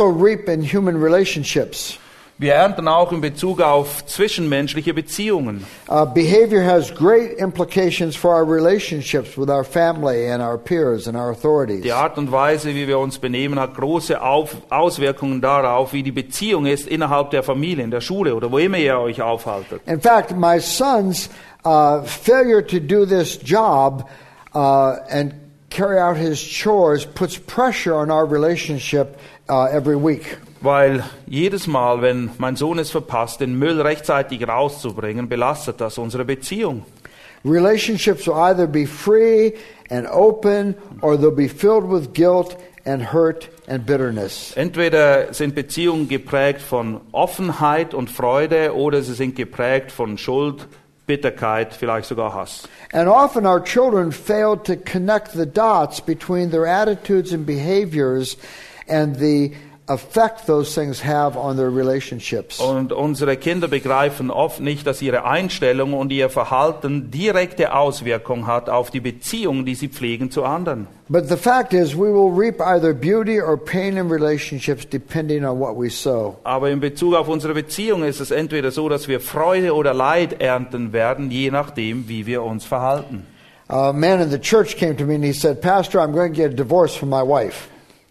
Also reap in human relationships. Wir ernten auch in Bezug auf zwischenmenschliche Beziehungen. Uh, behavior has great implications for our relationships with our family and our peers and our authorities. Die Art und Weise, wie wir uns benehmen, hat große auf Auswirkungen darauf, wie die Beziehung ist innerhalb der Familie, in der Schule oder wo immer ihr euch aufhaltet. In fact, my son's uh, failure to do this job uh, and carry out his chores puts pressure on our relationship uh, every week. Weil jedes Mal, wenn mein Sohn es verpasst, den Müll rechtzeitig rauszubringen, belastet das unsere Beziehung. Relationships will either be free and open or they'll be filled with guilt and hurt and bitterness. Entweder sind Beziehungen geprägt von Offenheit und Freude oder sie sind geprägt von Schuld, Bitterkeit, vielleicht sogar Hass. And often our children fail to connect the dots between their attitudes and behaviors and the effect those things have on their relationships. Und unsere Kinder begreifen oft nicht, dass ihre Einstellung und ihr Verhalten direkte Auswirkung hat auf die Beziehung, die sie pflegen zu anderen. But the fact is, we will reap either beauty or pain in relationships depending on what we sow. Aber in Bezug auf unsere Beziehung ist es entweder so, dass wir Freude oder Leid ernten werden, je nachdem, wie wir uns verhalten. A man in the church came to me and he said, Pastor, I'm going to get a divorce from my wife.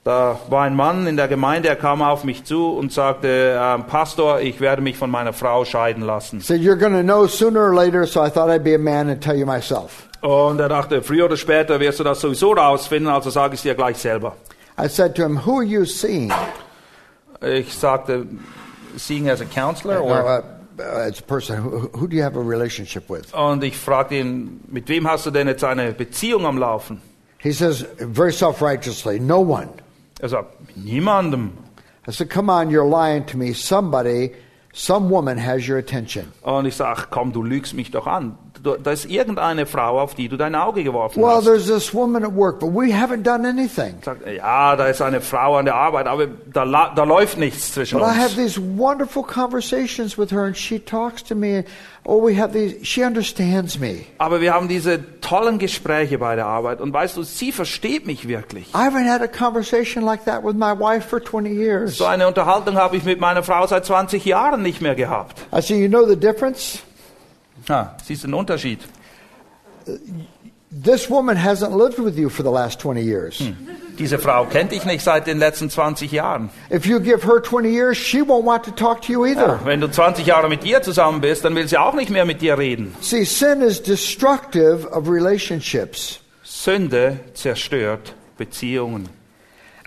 Da war ein Mann in der Gemeinde, er kam auf mich zu und sagte, ähm, Pastor, ich werde mich von meiner Frau scheiden lassen. He said, You're going to know sooner or later, so I thought I'd be a man and tell you myself. Und er dachte, früher oder später wirst du das sowieso rausfinden, also sage ich es dir gleich selber. I said to him, Who are you seeing? Ich sagte, seeing as a counselor? No, Or? uh, uh, as a person, who, who do you have a relationship with? Und ich fragte ihn, mit wem hast du denn jetzt eine Beziehung am Laufen? He says, very self righteously, No one. Er sagt, mit niemandem. I said, Come on, you're lying to me. Somebody, some woman has your attention. Und ich sage, komm, du lügst mich doch an. Da ist irgendeine Frau, auf die du dein Auge geworfen Well, hast. there's this woman at work, but we haven't done anything. Sagt, ja, da ist eine Frau an der Arbeit, aber da, da läuft nichts zwischen But I have uns. these wonderful conversations with her, and she talks to me. Oh, we have these. She understands me. Aber wir haben diese tollen Gespräche bei der Arbeit und weißt du, sie versteht mich wirklich. I haven't had a conversation like that with my wife for 20 years. So eine Unterhaltung habe ich mit meiner Frau seit 20 Jahren nicht mehr gehabt. I said, You know the difference? Ja, siehst du den Unterschied? This woman hasn't lived with you for the last 20 years. Diese Frau kennt dich nicht seit den letzten 20 Jahren. If you give her 20 years, she won't want to talk to you either. Wenn du 20 Jahre mit ihr zusammen bist, dann will sie auch nicht mehr mit dir reden. See, sin is destructive of relationships. Sünde zerstört Beziehungen.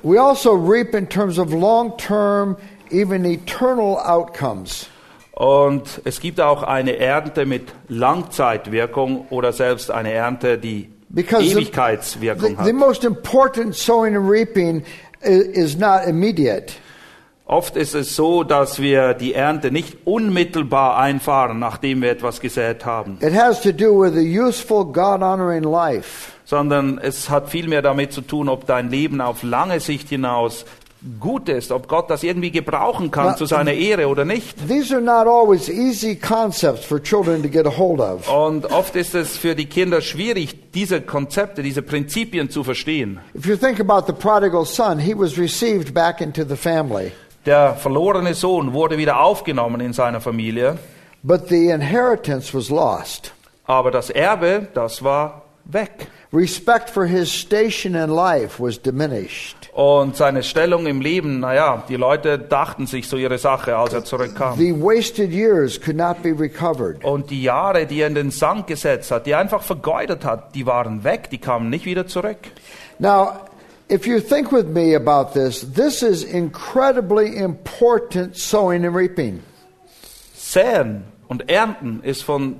We also reap in terms of long term, even eternal outcomes. Und es gibt auch eine Ernte mit Langzeitwirkung oder selbst eine Ernte, die Because the, Ewigkeitswirkung the, hat. the most important sowing and reaping is not immediate. Oft ist es so, dass wir die Ernte nicht unmittelbar einfahren, nachdem wir etwas gesät haben, It has to do with a useful, God honoring life. sondern es hat viel mehr damit zu tun, ob dein Leben auf lange Sicht hinaus gut ist, ob Gott das irgendwie gebrauchen kann Na- zu seiner Ehre oder nicht. These are not always easy concepts for children to get a hold of. Und oft ist es für die Kinder schwierig, diese Konzepte, diese Prinzipien zu verstehen. If you think about the prodigal son, he was received back into the family, Der verlorene Sohn wurde wieder aufgenommen in seiner Familie, but the inheritance was lost. aber das Erbe, das war weg. Respect for his station in life was diminished. Und seine Stellung im Leben, naja, die Leute dachten sich so ihre Sache, als er zurückkam. The wasted years could not be recovered. Und die Jahre, die er in den Sand gesetzt hat, die er einfach vergeudet hat, die waren weg, die kamen nicht wieder zurück. Now, if you think with me about this, this is incredibly important sowing and reaping. Säen und Ernten ist von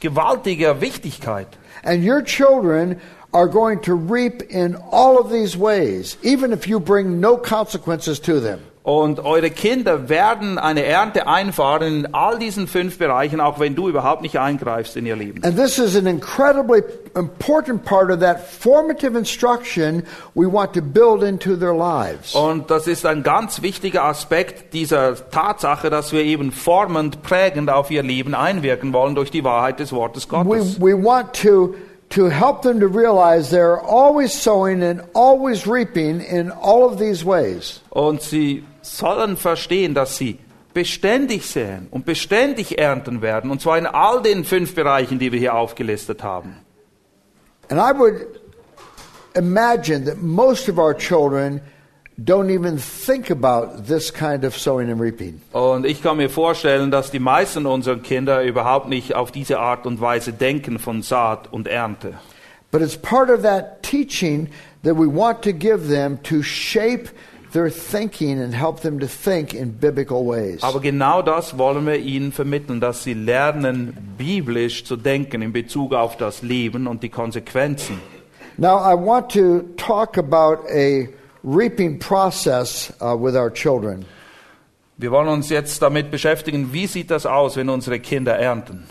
gewaltiger Wichtigkeit. And your children are going to reap in all of these ways, even if you bring no consequences to them. Und eure Kinder werden eine Ernte einfahren in all diesen fünf Bereichen, auch wenn du überhaupt nicht eingreifst in ihr Leben. And this is an incredibly important part of that formative instruction we want to build into their lives. Und das ist ein ganz wichtiger Aspekt dieser Tatsache, dass wir eben formend, prägend auf ihr Leben einwirken wollen durch die Wahrheit des Wortes We, Gottes. we want to, to help them to realize they're always sowing and always reaping in all of these ways. Und sie sollen verstehen, dass sie beständig säen und beständig ernten werden, und zwar in all den fünf Bereichen, die wir hier aufgelistet haben. And I would imagine that most of our children don't even think about this kind of sowing and reaping. Und ich kann mir vorstellen, dass die meisten unserer Kinder überhaupt nicht auf diese Art und Weise denken von Saat und Ernte. But it's part of that teaching that we want to give them to shape their thinking and help them to think in biblical ways. Aber genau das wollen wir ihnen vermitteln, dass sie lernen, biblisch zu denken in Bezug auf das Leben und die Konsequenzen. Now, I want to talk about a reaping process uh, with our children. Wir wollen uns jetzt damit beschäftigen, wie sieht das aus, wenn unsere Kinder ernten.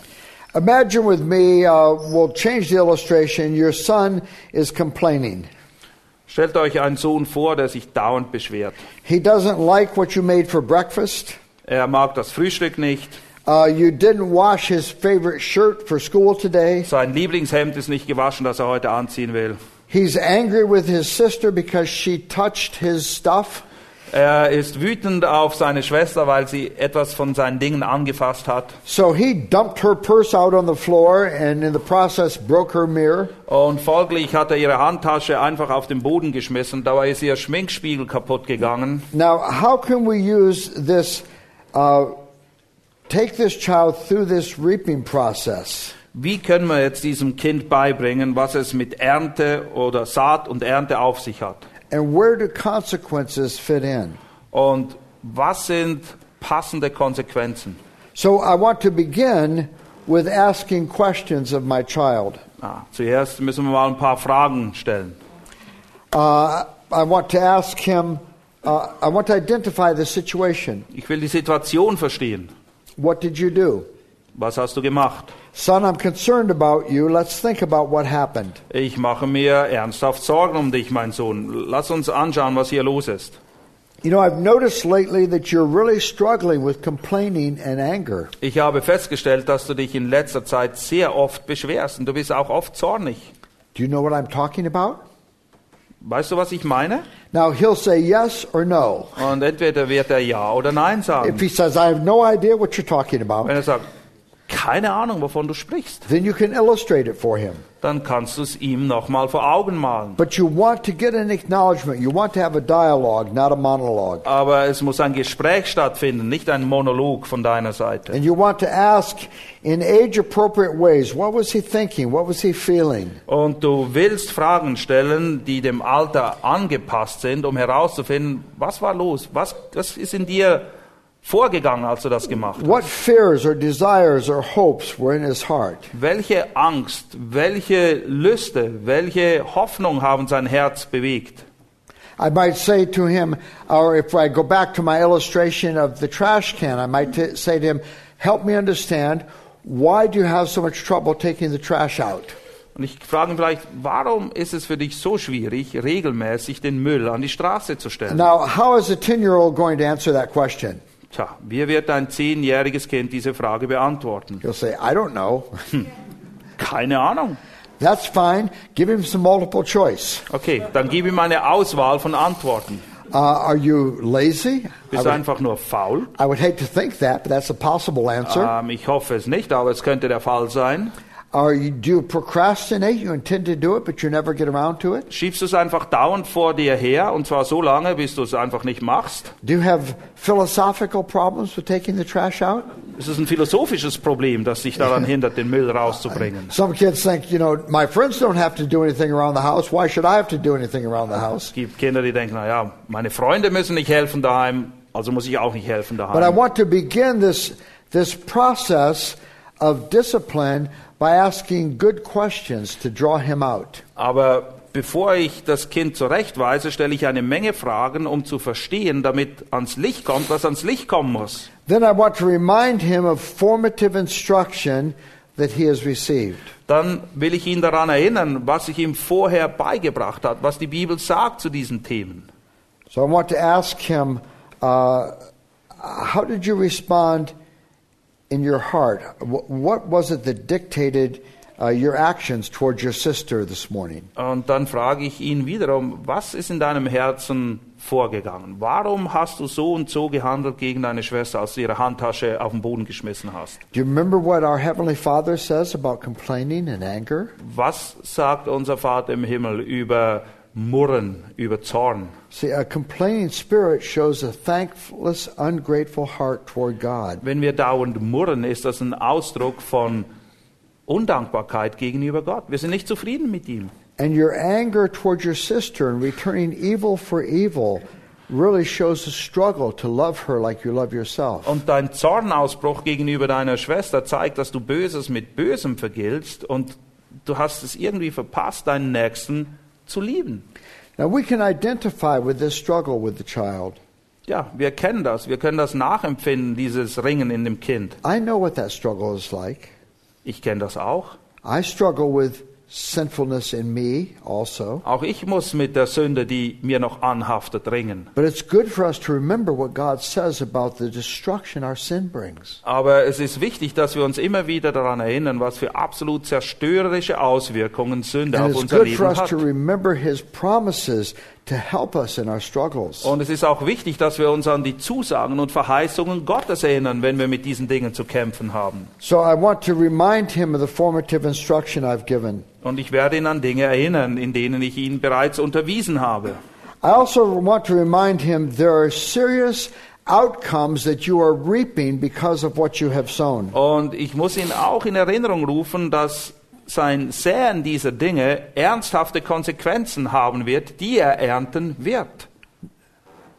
Imagine with me, uh, we'll change the illustration. Your son is complaining. Stellt euch einen Sohn vor, der sich dauernd beschwert. He doesn't like what you made for breakfast. Er mag das Frühstück nicht, Uh, you didn't wash his favorite shirt for school today. sein Lieblingshemd ist nicht gewaschen, das er heute anziehen will. He's angry with his sister because she touched his stuff. Er ist wütend auf seine Schwester, weil sie etwas von seinen Dingen angefasst hat. So he dumped her purse out on the floor and in the process broke her mirror. Und folglich hat er ihre Handtasche einfach auf den Boden geschmissen. Dabei ist ihr Schminkspiegel kaputt gegangen. Now, how can we use this, uh, take this child through this reaping process? Wie können wir jetzt diesem Kind beibringen, was es mit Ernte oder Saat und Ernte auf sich hat? And where do consequences fit in? Und was sind passende Konsequenzen? So I want to begin with asking questions of my child. Ah, zuerst müssen wir mal ein paar Fragen stellen. Uh, I want to ask him, uh, I want to identify the situation. Ich will die Situation verstehen. What did you do? Was hast du gemacht? Son, I'm concerned about you. Let's think about what happened. Ich mache mir ernsthaft Sorgen um dich, mein Sohn. Lass uns anschauen, was hier los ist. You know, I've noticed lately that you're really struggling with complaining and anger. Ich habe festgestellt, dass du dich in letzter Zeit sehr oft beschwerst und du bist auch oft zornig. Do you know what I'm talking about? Weißt du, was ich meine? Now, he'll say yes or no. Und entweder wird er Ja oder Nein If sagen. he says, I have no idea what you're talking Wenn about, er sagt, keine Ahnung, wovon du sprichst, then you can illustrate it for him. dann kannst du es ihm nochmal vor Augen malen. But you want to get an acknowledgement. You want to have a dialogue, not a monologue. Aber es muss ein Gespräch stattfinden, nicht ein Monolog von deiner Seite. And you want to ask in age appropriate ways what was he thinking? What was he feeling? Und du willst Fragen stellen, die dem Alter angepasst sind, um herauszufinden, was war los? Was, was ist in dir vorgegangen, als du das gemacht hast? What fears or desires or hopes were in his heart? Welche Angst, welche Lüste, welche Hoffnung haben sein Herz bewegt? I might say to him, or if I go back to my illustration of the trash can, I might say to him, Help me understand, why do you have so much trouble taking the trash out? Und ich frage ihn vielleicht, warum ist es für dich so schwierig, regelmäßig den Müll an die Straße zu stellen? Now, how is a 10 year old going to answer that question? Tja, wie wird ein zehnjähriges Kind diese Frage beantworten? He'll say, I don't know. Keine Ahnung. That's fine. Give him some multiple choice. Okay, dann gib ihm eine Auswahl von Antworten. Uh, are you lazy? Bist du einfach nur faul? I would hate to think that, but that's a possible answer. Ähm, ich hoffe es nicht, aber es könnte der Fall sein. Or you, do you procrastinate? You intend to do it, but you never get around to it? Schiebst du es einfach dauernd vor dir her und zwar so lange, bis du es einfach nicht machst? Do you have philosophical problems with taking the trash out? Es ist ein philosophisches Problem, das dich daran hindert, den Müll rauszubringen. Some kids think, you know, my friends don't have to do anything around the house. Why should I have to do anything around the house? Es gibt Kinder, die denken, na ja, meine Freunde müssen nicht helfen daheim, also muss ich auch nicht helfen But I daheim. want to begin this, this process of discipline by asking good questions to draw him out. Aber bevor ich das Kind zurechtweise, stelle ich eine Menge Fragen, um zu verstehen, damit ans Licht kommt, was ans Licht kommen muss. Then I want to remind him of formative instruction that he has received. Dann will ich ihn daran erinnern, was ich ihm vorher beigebracht hat, was die Bibel sagt zu diesen Themen. So I want to ask him, uh, how did you respond in your heart? Wh- What was it that dictated uh, your actions towards your sister this morning? Und dann frage ich ihn wiederum, was ist in deinem Herzen vorgegangen? Warum hast du so und so gehandelt gegen deine Schwester, als du ihre Handtasche auf den Boden geschmissen hast? Do you remember what our Heavenly Father says about complaining and anger? Was sagt unser Vater im Himmel über Murren, über Zorn? See, a complaining spirit shows a thankless, ungrateful heart toward God. Wenn wir dauernd murren, ist das ein Ausdruck von Undankbarkeit gegenüber Gott. Wir sind nicht zufrieden mit ihm. And your anger toward your sister and returning evil for evil really shows a struggle to love her like you love yourself. Und dein Zornausbruch gegenüber deiner Schwester zeigt, dass du Böses mit Bösem vergiltst und du hast es irgendwie verpasst, deinen Nächsten zu lieben. Now we can identify with this struggle with the child. Ja, wir kennen das. Wir können das nachempfinden, dieses Ringen in dem Kind. I know what that struggle is like. Ich kenne das auch. I struggle with sinfulness in me also. Auch ich muss mit der Sünde, die mir noch anhaftet, ringen. But it's good for us to remember what God says about the destruction our sin brings. Aber es ist wichtig, dass wir uns immer wieder daran erinnern, was für absolut zerstörerische Auswirkungen Sünde And auf it's unser good for Leben us to hat. remember His promises to help us in our struggles. Und es ist auch wichtig, dass wir uns an die Zusagen und Verheißungen Gottes erinnern, wenn wir mit diesen Dingen zu kämpfen haben. So I want to remind him of the formative instruction I've given. Und ich werde ihn an Dinge erinnern, in denen ich ihn bereits unterwiesen habe. I also want to remind him there are serious outcomes that you are reaping because of what you have sown. Und ich muss ihn auch in Erinnerung rufen, dass sein Säen dieser Dinge ernsthafte Konsequenzen haben wird, die er ernten wird.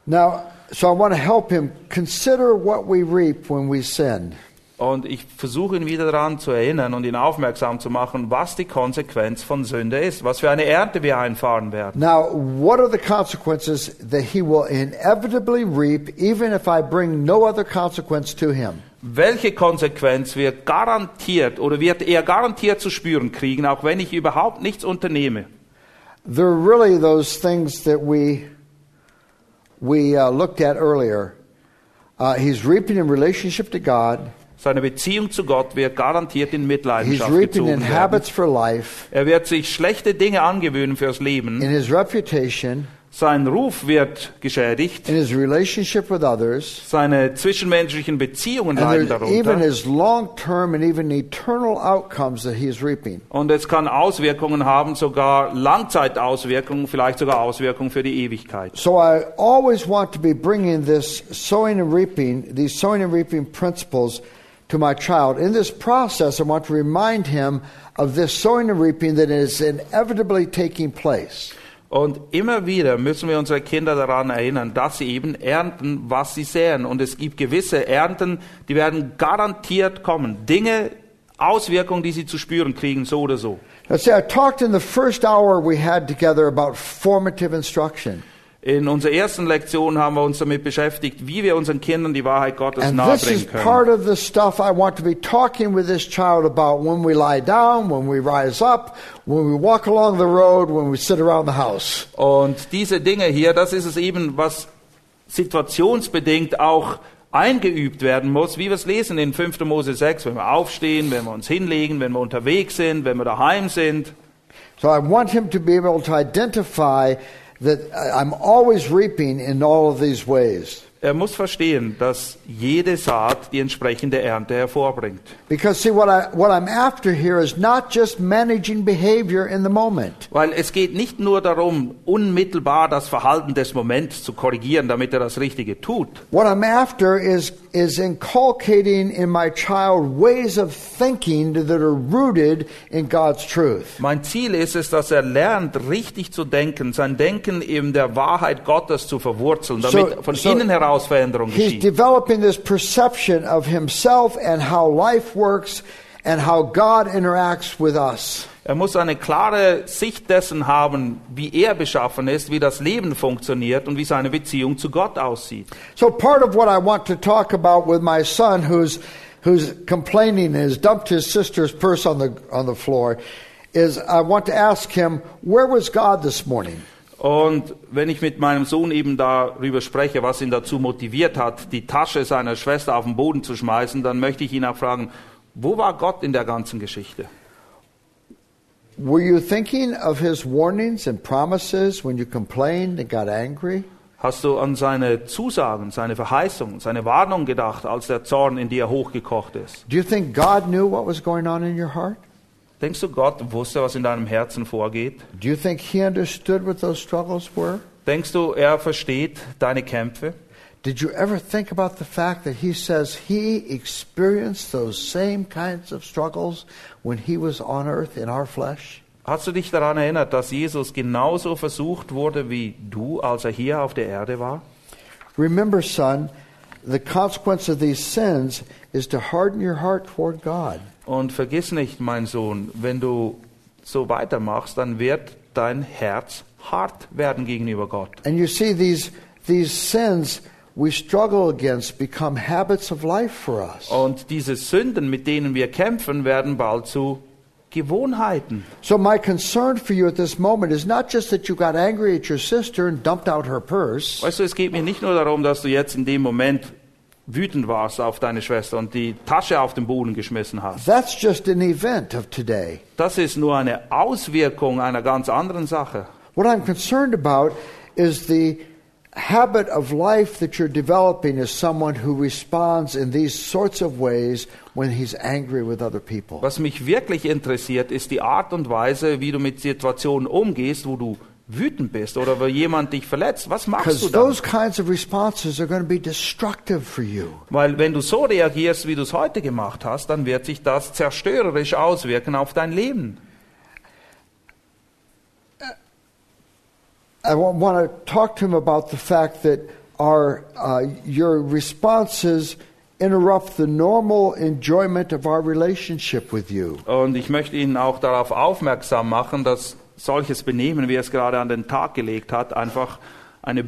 Now, so I want to help him consider what we reap when we sin. Und ich versuche ihn wieder daran zu erinnern und ihn aufmerksam zu machen, was die Konsequenz von Sünde ist, was für eine Ernte wir einfahren werden. Now, what are the consequences that he will inevitably reap even if I bring no other consequence to him? Welche Konsequenz wird garantiert oder wird er garantiert zu spüren kriegen, auch wenn ich überhaupt nichts unternehme? They're really those things that we we uh, looked at earlier. Uh, he's reaping in relationship to God. Seine Beziehung zu Gott wird garantiert in He's Mitleidenschaft reaping in habits for life, Er wird sich schlechte Dinge angewöhnen fürs Leben. in his reputation, Sein Ruf wird geschädigt. in his relationship with others, Seine zwischenmenschlichen Beziehungen and leiden even darunter. his long-term and even eternal outcomes that he is reaping. Und es kann Auswirkungen haben, sogar Langzeitauswirkungen, vielleicht sogar Auswirkungen für die Ewigkeit. So I always want to be bringing this sowing and reaping, these sowing and reaping principles to my child. In this process, I want to remind him of this sowing and reaping that is inevitably taking place. Und immer wieder müssen wir unsere Kinder daran erinnern, dass sie eben ernten, was sie säen. Und es gibt gewisse Ernten, die werden garantiert kommen. Dinge, Auswirkungen, die sie zu spüren kriegen, so oder so. Now, see, I talked in the first hour we had together about formative instruction. In unserer ersten Lektion haben wir uns damit beschäftigt, wie wir unseren Kindern die Wahrheit Gottes And this is nahebringen part können. of the stuff I want to be talking with this child about when we lie down, when we rise up, when we walk along the road, when we sit around the house. Und diese Dinge hier, das ist es eben, was situationsbedingt auch eingeübt werden muss, wie wir es lesen in 5. Mose 6, wenn wir aufstehen, wenn wir uns hinlegen, wenn wir unterwegs sind, wenn wir daheim sind. So I want him to be able to identify that I'm always reaping in all of these ways. Er muss verstehen, dass jede Saat die entsprechende Ernte hervorbringt. Because see what I what I'm after here is not just managing behavior in the moment. Weil es geht nicht nur darum, unmittelbar das Verhalten des Moments zu korrigieren, damit er das Richtige tut. What I'm after is is inculcating in my child ways of thinking that are rooted in God's truth. Mein Ziel ist es, dass er lernt, richtig zu denken, sein Denken in der Wahrheit Gottes zu verwurzeln, damit So- von so innen heraus He's geschieht. developing this perception of himself and how life works and how God interacts with us. Er muss eine klare Sicht dessen haben, wie er beschaffen ist, wie das Leben funktioniert und wie seine Beziehung zu Gott aussieht. So part of what I want to talk about with my son who's who's complaining and has dumped his sister's purse on the on the floor is I want to ask him where was God this morning? Und wenn ich mit meinem Sohn eben darüber spreche, was ihn dazu motiviert hat, die Tasche seiner Schwester auf den Boden zu schmeißen, dann möchte ich ihn auch fragen, wo war Gott in der ganzen Geschichte? Were you thinking of his warnings and promises when you complained and got angry? Hast du an seine Zusagen, seine Verheißung, seine Warnung gedacht, als der Zorn in dir hochgekocht ist? Do you think God knew what was going on in your heart? Denkst du, Gott wusste, was in deinem Herzen vorgeht? Do you think he understood what those struggles were? Denkst du, er versteht deine Kämpfe? Did you ever think about the fact that he says he experienced those same kinds of struggles when he was on earth in our flesh? Hast du dich daran erinnert, dass Jesus genauso versucht wurde wie du, als er hier auf der Erde war? Remember, son, the consequence of these sins is to harden your heart toward God. Und vergiss nicht, mein Sohn, wenn du so weitermachst, dann wird dein Herz hart werden gegenüber Gott. And you see, these, these sins we struggle against become habits of life for us. Und diese Sünden, mit denen wir kämpfen, werden bald zu Gewohnheiten. So, my concern for you at this moment is not just that you got angry at your sister and dumped out her purse. Weißt du, es geht mir nicht nur darum, dass du jetzt in dem Moment wütend warst auf deine Schwester und die Tasche auf den Boden geschmissen hast. That's just an event of today. Das ist nur eine Auswirkung einer ganz anderen Sache. What I'm concerned about is the habit of life that you're developing as someone who responds in these sorts of ways when he's angry with other people. Was mich wirklich interessiert, ist die Art und Weise, wie du mit Situationen umgehst, wo du wütend bist oder wo jemand dich verletzt. Was machst du dann? those kinds of responses are going to be destructive for you. Weil wenn du so reagierst, wie du es heute gemacht hast, dann wird sich das zerstörerisch auswirken auf dein Leben. I want to talk to him about the fact that our uh, your responses interrupt the normal enjoyment of our relationship with you. Und ich möchte Ihnen auch darauf aufmerksam machen, dass solches Benehmen, wie er es gerade an den Tag gelegt hat, einfach eine,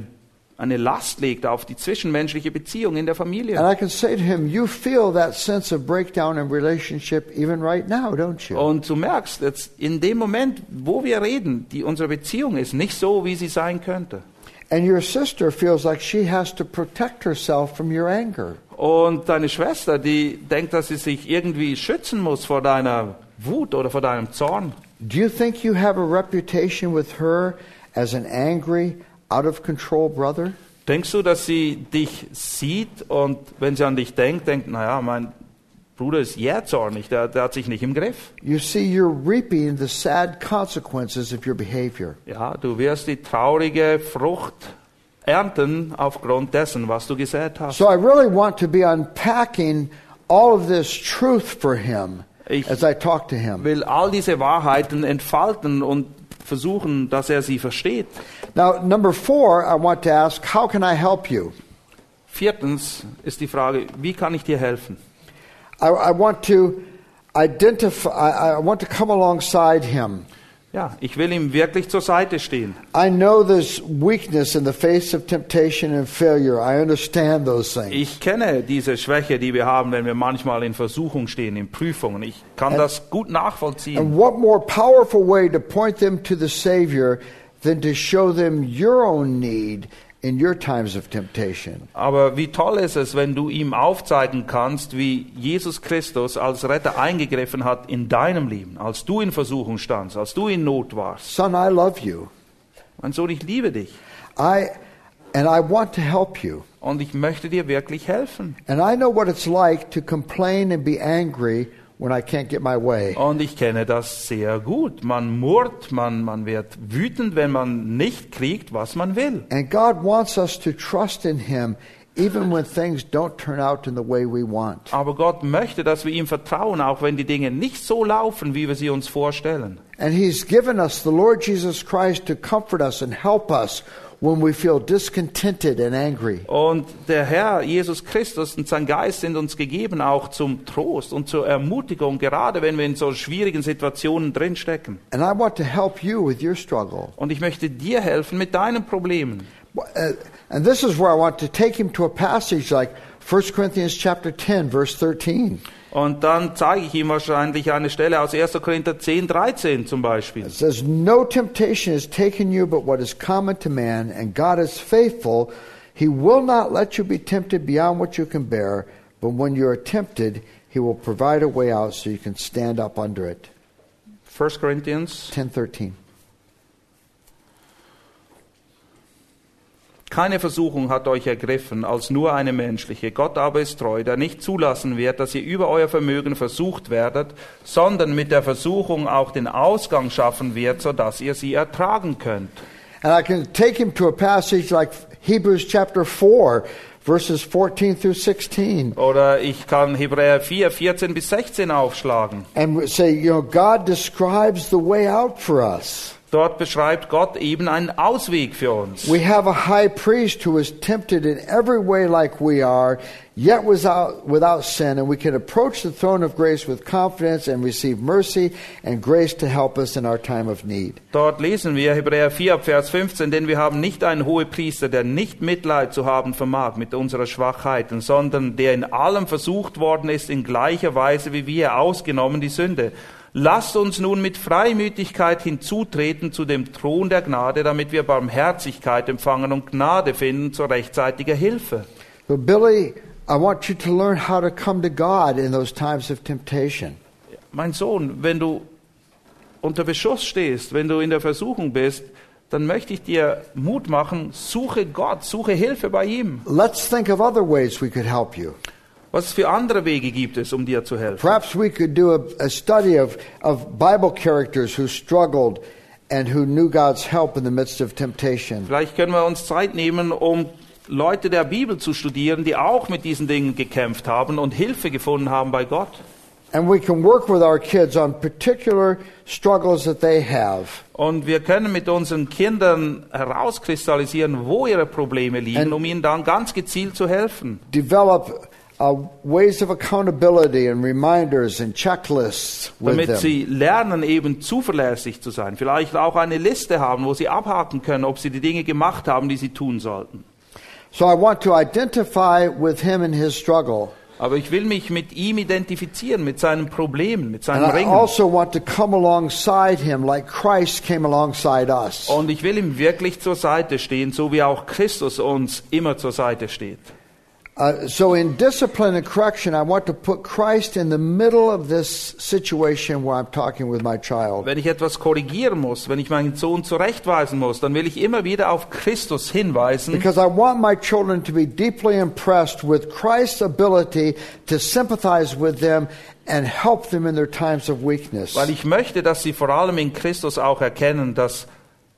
eine Last legt auf die zwischenmenschliche Beziehung in der And Familie. I can say to him, you feel that sense of breakdown in relationship even right now, don't you? Und du merkst jetzt in dem Moment, wo wir reden, die, unsere Beziehung ist nicht so, wie sie sein könnte. And your sister feels like she has to protect herself from your anger. Und deine Schwester, die denkt, dass sie sich irgendwie schützen muss vor deiner Wut oder vor deinem Zorn. Do you think you have a reputation with her as an angry, out of control brother? Denkst du, dass sie dich sieht und wenn sie an dich denkt, denkt, naja, mein Bruder ist jähzornig, der, der hat sich nicht im Griff. You see, you're reaping the sad consequences of your behavior. Ja, du wirst die traurige Frucht ernten aufgrund dessen, was du gesät hast. So I really want to be unpacking all of this truth for him Ich- as I talk to him. will all diese Wahrheiten entfalten und versuchen, dass er sie versteht. Now, number four, I want to ask, how can I help you? Viertens ist die Frage, wie kann ich dir helfen? I, I want to identify, I, I want to come alongside him. Ja, ich will ihm wirklich zur Seite stehen. I know there's weakness in the face of temptation and failure. I understand those things. Ich kenne diese Schwäche, die wir haben, wenn wir manchmal in Versuchung stehen, in Prüfungen. Ich kann das gut nachvollziehen. And what more powerful way to point them to the Savior than to show them your own need in your times of temptation? Aber wie toll ist es, wenn du ihm aufzeigen kannst, wie Jesus Christus als Retter eingegriffen hat in deinem Leben, als du in Versuchung standst, als du in Not warst. Son, I love you. Mein Sohn, ich liebe dich. I and I want to help you. Und ich möchte dir wirklich helfen. And I know what it's like to complain and be angry when I can't get my way. Und ich kenne das sehr gut. Man murrt, man, man wird wütend, wenn man nicht kriegt, was man will. And God wants us to trust in Him even when things don't turn out in the way we want. Aber Gott möchte, dass wir ihm vertrauen, auch wenn die Dinge nicht so laufen, wie wir sie uns vorstellen. And He's given us the Lord Jesus Christ to comfort us and help us when we feel discontented and angry. Und der Herr Jesus Christus und sein Geist sind uns gegeben auch zum Trost und zur Ermutigung, gerade wenn wir in so schwierigen Situationen drinstecken. And I want to help you with your struggle. Und ich möchte dir helfen mit deinen Problemen. Uh, and this is where I want to take him to a passage like 1 Corinthians chapter 10 verse 13. Und dann zeige ich ihm wahrscheinlich eine Stelle aus 1. Korinther 10, 13 zum Beispiel. It says, No temptation has taken you but what is common to man, and God is faithful. He will not let you be tempted beyond what you can bear, but when you are tempted, He will provide a way out so you can stand up under it. 1 Corinthians 10:13. Keine Versuchung hat euch ergriffen als nur eine menschliche. Gott aber ist treu, der nicht zulassen wird, dass ihr über euer Vermögen versucht werdet, sondern mit der Versuchung auch den Ausgang schaffen wird, sodass ihr sie ertragen könnt. And I can take him to a passage like Hebrews chapter 4 verses 14 through 16 Oder ich kann Hebräer 4, 14 bis 16 aufschlagen. and say, you know, God describes the way out for us. Dort beschreibt Gott eben einen Ausweg für uns. We have a high priest who is tempted in every way like we are, yet without, without sin, and we can approach the throne of grace with confidence and receive mercy and grace to help us in our time of need. Dort lesen wir Hebräer 4, ab Vers 15, denn wir haben nicht einen Hohepriester, der nicht Mitleid zu haben vermag mit unserer Schwachheiten, sondern der in allem versucht worden ist, in gleicher Weise wie wir, ausgenommen die Sünde. Lasst uns nun mit Freimütigkeit hinzutreten zu dem Thron der Gnade, damit wir Barmherzigkeit empfangen und Gnade finden zur rechtzeitiger Hilfe. So, Billy, I want you to learn how to come to God in those times of temptation. Mein Sohn, wenn du unter Beschuss stehst, wenn du in der Versuchung bist, dann möchte ich dir Mut machen, suche Gott, suche Hilfe bei ihm. Let's think of other ways we could help you. Was für andere Wege gibt es, um dir zu helfen? Perhaps we could do a, a study of, of Bible characters who struggled and who knew God's help in the midst of temptation. Vielleicht können wir uns Zeit nehmen, um Leute der Bibel zu studieren, die auch mit diesen Dingen gekämpft haben und Hilfe gefunden haben bei Gott. And we can work with our kids on particular struggles that they have. Und wir können mit unseren Kindern herauskristallisieren, wo ihre Probleme liegen, And- um ihnen dann ganz gezielt zu helfen. Develop uh, ways of accountability and reminders and checklists Damit sie lernen, eben zuverlässig zu sein. Vielleicht auch eine Liste haben, wo sie abhaken können, ob sie die Dinge gemacht haben, die sie tun sollten. So I want to identify with him in his struggle. Aber ich will mich mit ihm identifizieren, mit seinen Problemen, mit And seinen I Ringen. also want to come alongside him like Christ came alongside us. Und ich will ihm wirklich zur Seite stehen, so wie auch Christus uns immer zur Seite steht. Uh, so in discipline and correction, I want to put Christ in the middle of this situation where I'm talking with my child. Wenn ich etwas korrigieren muss, wenn ich meinen Sohn zurechtweisen muss, dann will ich immer wieder auf Christus hinweisen, Because I want my children to be deeply impressed with Christ's ability to sympathize with them and help them in their times of weakness. weil ich möchte, dass sie vor allem in Christus auch erkennen, dass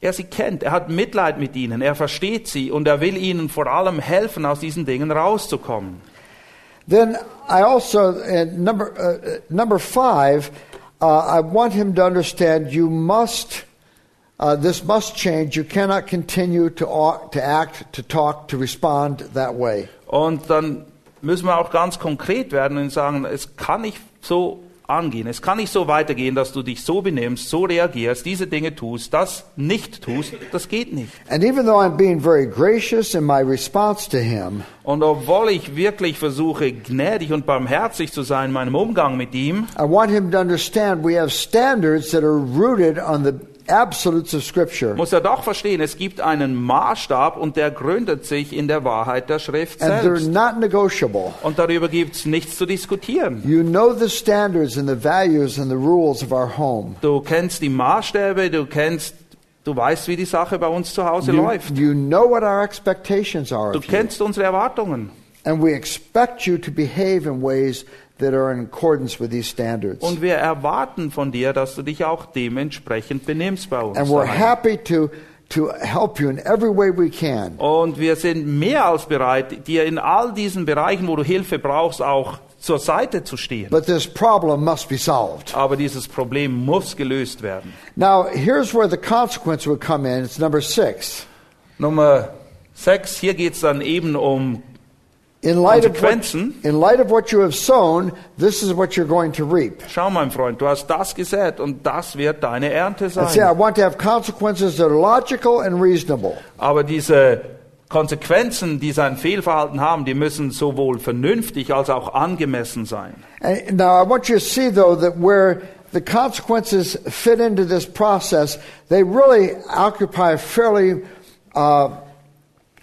er sie kennt, er hat Mitleid mit ihnen, er versteht sie und er will ihnen vor allem helfen, aus diesen Dingen rauszukommen. Then I also, uh, number, uh, uh, number five, uh, I want him to understand you must, uh, this must change. You cannot continue to, to act, to talk, to respond that way. Und dann müssen wir auch ganz konkret werden und sagen, es kann nicht so angehen, es kann nicht so weitergehen, dass du dich so benimmst, so reagierst, diese Dinge tust, das nicht tust, das geht nicht. And even though I'm being very gracious in my response to him, Und obwohl ich wirklich versuche, gnädig und barmherzig zu sein in meinem Umgang mit ihm, I want him to understand we have standards that are rooted on the absolutes of Scripture. muss er doch verstehen, es gibt einen Maßstab und der gründet sich in der Wahrheit der Schrift And they're selbst. not negotiable. Und darüber gibt es nichts zu diskutieren. You know the standards and the values and the rules of our home. Du kennst die Maßstäbe, du kennst, Du weißt, wie die Sache bei uns zu Hause You, läuft. you know what our expectations are Du kennst unsere Erwartungen. And we expect you to behave in ways that are in accordance with these standards. Und wir erwarten von dir, dass du dich auch dementsprechend benimmst bei uns. And we're happy to, to help you in every way we can. Und wir sind mehr als bereit, dir in all diesen Bereichen, wo du Hilfe brauchst, auch zur Seite zu stehen. But this problem must be solved. Aber dieses Problem muss gelöst werden. Now, here's where the consequence would come in. It's number six. Nummer sechs, hier geht es dann eben um In light, of what, in light of what you have sown, this is what you're going to reap. Schau, mein Freund, du hast das gesät und das wird deine Ernte sein. And say, I want to have consequences that are logical and reasonable. Aber diese Konsequenzen, die sein Fehlverhalten haben, die müssen sowohl vernünftig als auch angemessen sein. And now, I want you to see, though, that where the consequences fit into this process, they really occupy a fairly uh,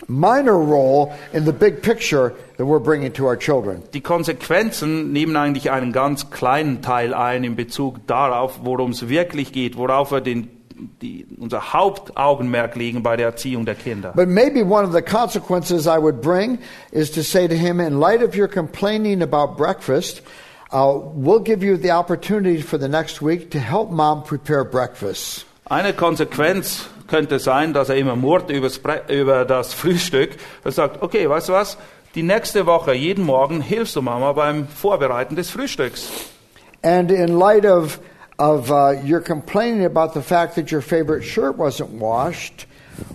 minor role in the big picture that we're bringing to our children. Die Konsequenzen nehmen eigentlich einen ganz kleinen Teil ein in Bezug darauf, worum es wirklich geht, worauf wir den, die, unser Hauptaugenmerk legen bei der Erziehung der Kinder. But maybe one of the consequences I would bring is to say to him, in light of your complaining about breakfast, uh, we'll give you the opportunity for the next week to help mom prepare breakfast. Eine Konsequenz könnte sein, dass er immer murrt über das Frühstück. Er sagt, okay, weißt du was? Die nächste Woche, jeden Morgen, hilfst du Mama beim Vorbereiten des Frühstücks. And in light of, of uh, your complaining about the fact that your favorite shirt wasn't washed,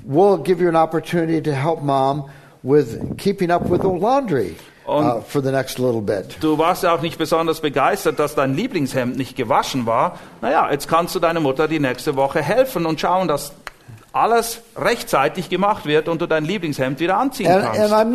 we'll give you an opportunity to help mom with keeping up with the laundry uh, for the next little bit. Du warst ja auch nicht besonders begeistert, dass dein Lieblingshemd nicht gewaschen war. Naja, jetzt kannst du deiner Mutter die nächste Woche helfen und schauen, dass alles rechtzeitig gemacht wird und du dein Lieblingshemd wieder anziehen And, and kannst. I'm.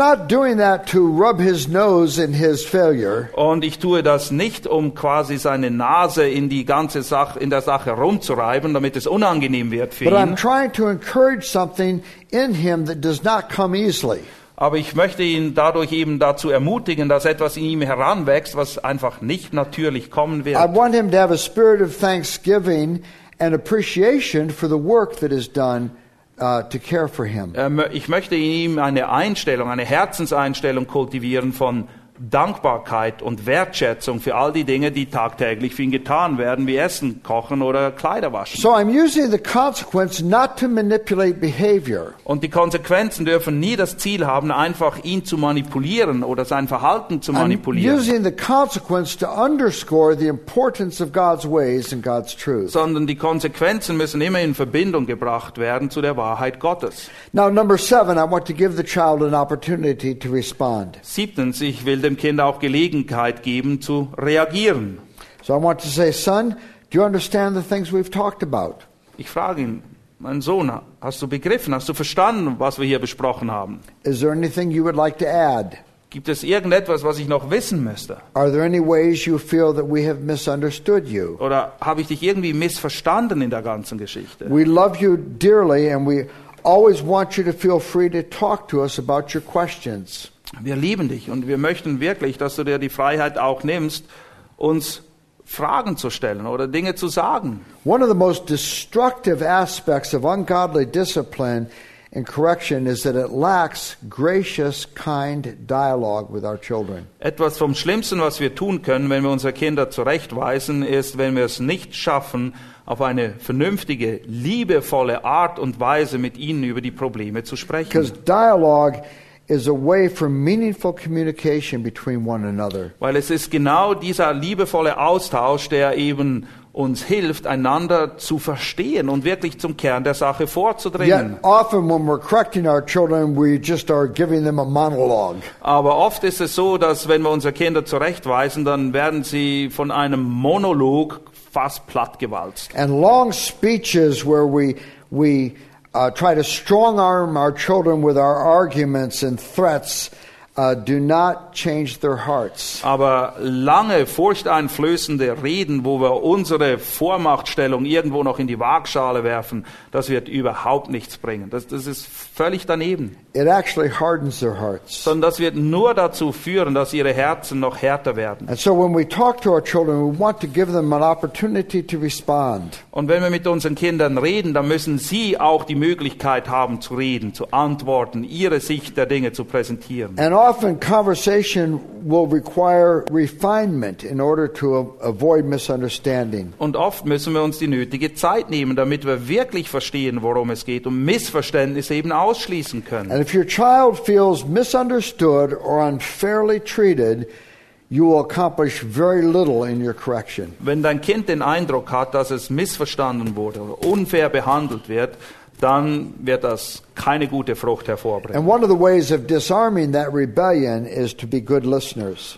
Und ich tue das nicht, um quasi seine Nase in die ganze Sache, in der Sache rumzureiben, damit es unangenehm wird für But I'm ihn. trying to encourage something in him that does not come easily. Aber ich möchte ihn dadurch eben dazu ermutigen, dass etwas in ihm heranwächst, was einfach nicht natürlich kommen I wird. want him to have a spirit of thanksgiving and appreciation for the work that is done uh, to care for him. Er Ich möchte in ihm eine Einstellung, eine Herzenseinstellung kultivieren von Dankbarkeit und Wertschätzung für all die Dinge, die tagtäglich für ihn getan werden, wie Essen, Kochen oder Kleider waschen. So I'm using the consequence not to manipulate behavior, Und die Konsequenzen dürfen nie das Ziel haben, einfach ihn zu manipulieren oder sein Verhalten zu I'm manipulieren, using the consequence to underscore the importance of God's ways and God's truth. sondern die Konsequenzen müssen immer in Verbindung gebracht werden zu der Wahrheit Gottes. Now, number seven, I want to give the child an opportunity to respond. Siebtens, ich will dem Kind auch Gelegenheit geben zu reagieren. So I want to say, son, do you understand the things we've talked about? Ich frage ihn, mein Sohn, hast du begriffen, hast du verstanden, was wir hier besprochen haben? Is there anything you would like to add? Gibt es irgendetwas, was ich noch wissen müsste? Are there any ways you feel that we have misunderstood you? Oder habe ich dich irgendwie missverstanden in der ganzen Geschichte? We love you dearly and we always want you to feel free to talk to us about your questions. Wir lieben dich und wir möchten wirklich, dass du dir die Freiheit auch nimmst, uns Fragen zu stellen oder Dinge zu sagen. One of the most destructive aspects of ungodly discipline and correction is that it lacks gracious, kind dialogue with our children. Etwas vom Schlimmsten, was wir tun können, wenn wir unsere Kinder zurechtweisen, ist, wenn wir es nicht schaffen, auf eine vernünftige, liebevolle Art und Weise mit ihnen über die Probleme zu sprechen. Because dialogue is a way for meaningful communication between one another. Weil es ist genau dieser liebevolle Austausch, der eben uns hilft, einander zu verstehen und wirklich zum Kern der Sache vorzudringen. Yet often when we're correcting our children, we just are giving them a monologue. Aber oft ist es so, dass wenn wir unsere Kinder zurechtweisen, dann werden sie von einem Monolog fast plattgewalzt. And long speeches where we, we uh, try to strong arm our children with our arguments and threats uh, do not change their hearts. Aber lange furchteinflößende Reden, wo wir unsere Vormachtstellung irgendwo noch in die Waagschale werfen, das wird überhaupt nichts bringen. Das, das ist völlig daneben. It actually hardens their hearts. Sondern das wird nur dazu führen, dass ihre Herzen noch härter werden. And so when we talk to our children, we want to give them an opportunity to respond. Und wenn wir mit unseren Kindern reden, dann müssen sie auch die Möglichkeit haben zu reden, zu antworten, ihre Sicht der Dinge zu präsentieren. And often conversation will require refinement in order to avoid misunderstanding. Und oft müssen wir uns die nötige Zeit nehmen, damit wir wirklich verstehen, worum es geht und Missverständnisse eben ausschließen können. And if your child feels misunderstood or unfairly treated, you will accomplish very little in your correction. Wenn dein Kind den Eindruck hat, dass es missverstanden wurde oder unfair behandelt wird, dann wird das keine gute Frucht hervorbringen.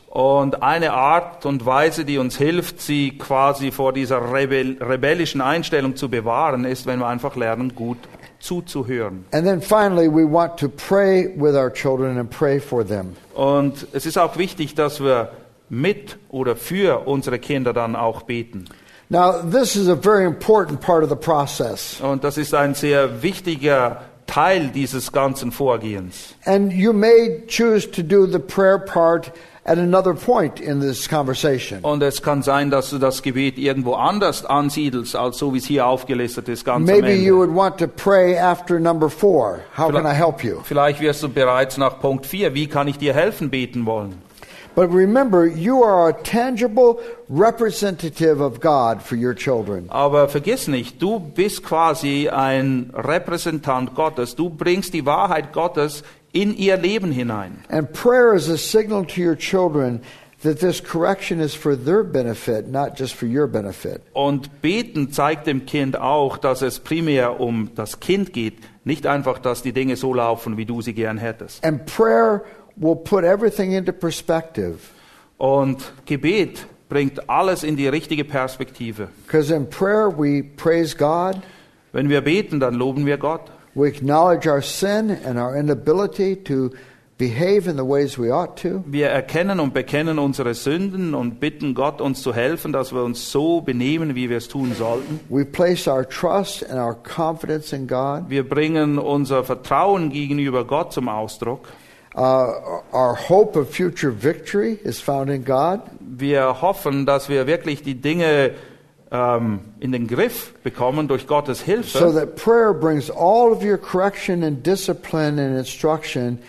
Und eine Art und Weise, die uns hilft, sie quasi vor dieser rebell rebellischen Einstellung zu bewahren, ist, wenn wir einfach lernen, gut zuzuhören. And then finally, we want to pray with our children and pray for them. Und es ist auch wichtig, dass wir mit oder für unsere Kinder dann auch beten. Now, this is a very important part of the process. Und das ist ein sehr wichtiger Teil dieses ganzen Vorgehens. And you may choose to do the prayer part at another point in this conversation. Und es kann sein, dass du das Gebet irgendwo anders ansiedelst, als so wie es hier aufgelistet ist, ganz Maybe you would want to pray after number four. How can I help you? Vielleicht wirst du bereits nach Punkt 4, wie kann ich dir helfen, beten wollen. But remember, you are a tangible representative of God for your children. Aber vergiss nicht, du bist quasi ein Repräsentant Gottes. Du bringst die Wahrheit Gottes in ihr Leben hinein. And prayer is a signal to your children that this correction is for their benefit, not just for your benefit. Und beten zeigt dem Kind auch, dass es primär um das Kind geht, nicht einfach, dass die Dinge so laufen, wie du sie gern hättest. And prayer will put everything into perspective. Und Gebet bringt alles in die richtige Perspektive. Because in prayer, we praise God, Wenn wir beten, dann loben wir Gott. we acknowledge our sin and our inability to behave in the ways we ought to. Wir erkennen und bekennen unsere Sünden und bitten Gott, uns zu helfen, dass wir uns so benehmen, wie wir es tun sollten. We place our trust and our confidence in God. Wir bringen unser Vertrauen gegenüber Gott zum Ausdruck. Uh, our hope of future victory is found in God. Wir hoffen, dass wir wirklich die Dinge ähm, in den Griff bekommen durch Gottes So Hilfe. that prayer brings all of your correction and discipline and instruction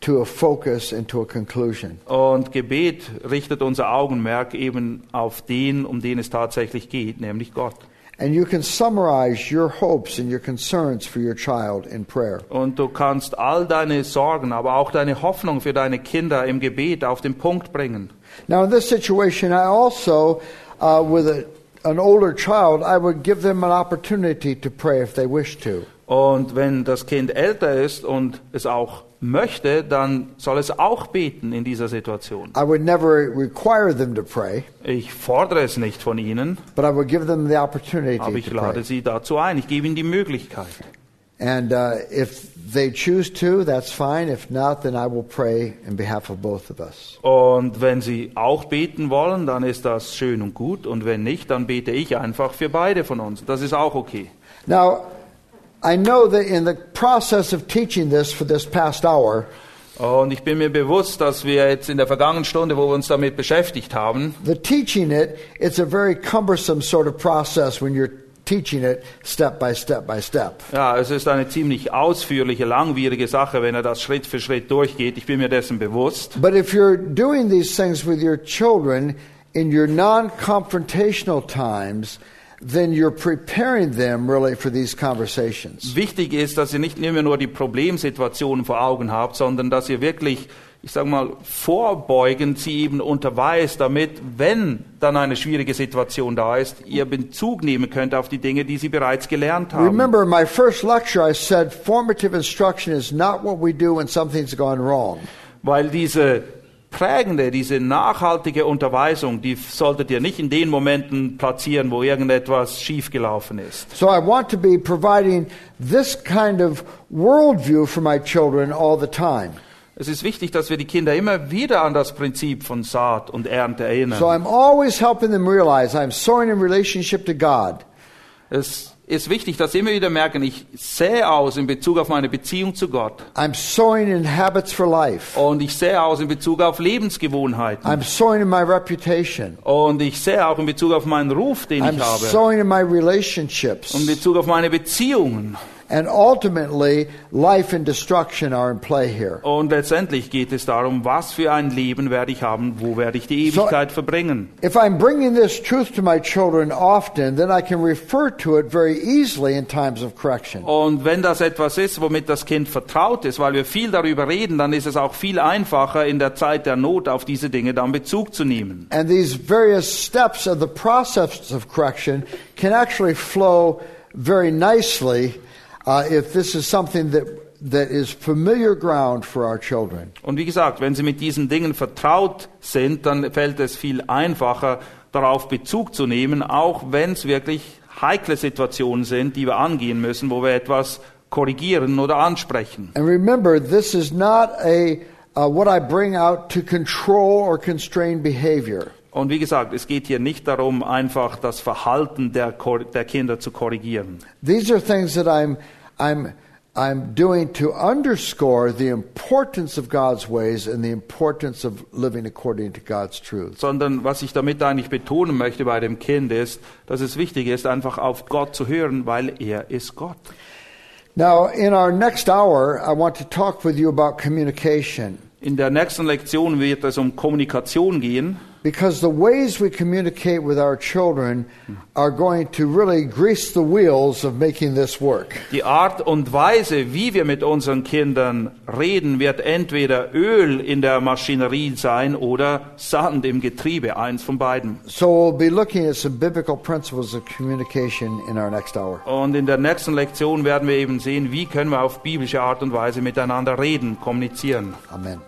to a focus and to a conclusion. Und Gebet richtet unser Augenmerk eben auf den, um den es tatsächlich geht, nämlich Gott. And you can summarize your hopes and your concerns for your child in prayer. Und du kannst all deine Sorgen, aber auch deine Hoffnung für deine Kinder im Gebet auf den Punkt bringen. Now, in this situation, I also, uh, with a, an older child, I would give them an opportunity to pray if they wish to. Und wenn das Kind älter ist und es auch möchte, dann soll es auch beten in dieser Situation. I would never require them to pray, Ich fordere es nicht von ihnen, but I would give them the opportunity aber ich lade sie dazu ein. Ich gebe ihnen die Möglichkeit. And uh, if they choose to, that's fine. If not, then I will pray in behalf of both of us. Und wenn sie auch beten wollen, dann ist das schön und gut. Und wenn nicht, dann bete ich einfach für beide von uns. Das ist auch okay. Now, I know that in the process of teaching this for this past hour, Und ich bin mir bewusst, dass wir jetzt in der vergangenen Stunde, wo wir uns damit beschäftigt haben, the teaching it, it's a very cumbersome sort of process when you're teaching it step by step by step. ja, es ist eine ziemlich ausführliche, langwierige Sache, wenn er das Schritt für Schritt durchgeht. Ich bin mir dessen bewusst. But if you're doing these things with your children in your non confrontational times, then you're preparing them really for these conversations. Wichtig ist, dass ihr nicht immer nur die Problemsituationen vor Augen habt, sondern dass ihr wirklich, ich sage mal, vorbeugend sie eben unterweist, damit, wenn dann eine schwierige Situation da ist, ihr Bezug nehmen könnt auf die Dinge, die sie bereits gelernt haben. Remember, in my first lecture, I said formative instruction is not what we do when something's gone wrong. Weil diese prägende, diese nachhaltige Unterweisung, die solltet ihr nicht in den Momenten platzieren, wo irgendetwas schiefgelaufen ist. So I want to be providing this kind of worldview for my children all the time. Es ist wichtig, dass wir die Kinder immer wieder an das Prinzip von Saat und Ernte erinnern. So I'm always helping them realize I'm sowing in relationship to God. Es ist wichtig, dass sie immer wieder merken, ich sähe aus in Bezug auf meine Beziehung zu Gott. I'm sowing in habits for life. Und ich sähe aus in Bezug auf Lebensgewohnheiten. I'm sowing in my reputation. Und ich sähe auch in Bezug auf meinen Ruf, den I'm ich habe. sowing in my relationships. Und in Bezug auf meine Beziehungen. And ultimately, life and destruction are in play here. Und letztendlich geht es darum, was für ein Leben werde ich haben, wo werde ich die So- Ewigkeit verbringen. If I'm bringing this truth to my children often, then I can refer to it very easily in times of correction. Und wenn das etwas ist, womit das Kind vertraut ist, weil wir viel darüber reden, dann ist es auch viel einfacher, in der Zeit der Not auf diese Dinge dann Bezug zu nehmen. And these various steps of the process of correction can actually flow very nicely if this is something that, that is familiar ground for our children. Und wie gesagt, wenn sie mit diesen Dingen vertraut sind, dann fällt es viel einfacher, darauf Bezug zu nehmen, auch wenn es wirklich heikle Situationen sind, die wir angehen müssen, wo wir etwas korrigieren oder ansprechen. And remember, this is not a uh, what I bring out to control or constrain behavior. Und wie gesagt, es geht hier nicht darum, einfach das Verhalten der, der Kinder zu korrigieren. These are things that I'm, I'm, I'm doing to underscore the importance of God's ways and the importance of living according to God's truth. Sondern was ich damit eigentlich betonen möchte bei dem Kind ist, dass es wichtig ist, einfach auf Gott zu hören, weil er ist Gott. Now, in our next hour, I want to talk with you about communication In der nächsten Lektion wird es um Kommunikation gehen. Because the ways we communicate with our children are going to really grease the wheels of making this work. Die Art und Weise, wie wir mit unseren Kindern reden, wird entweder Öl in der Maschinerie sein oder Sand im Getriebe, eins von beiden. So we'll be looking at some biblical principles of communication in our next hour. Und in der nächsten Lektion werden wir eben sehen, wie können wir auf biblische Art und Weise miteinander reden, kommunizieren. Amen.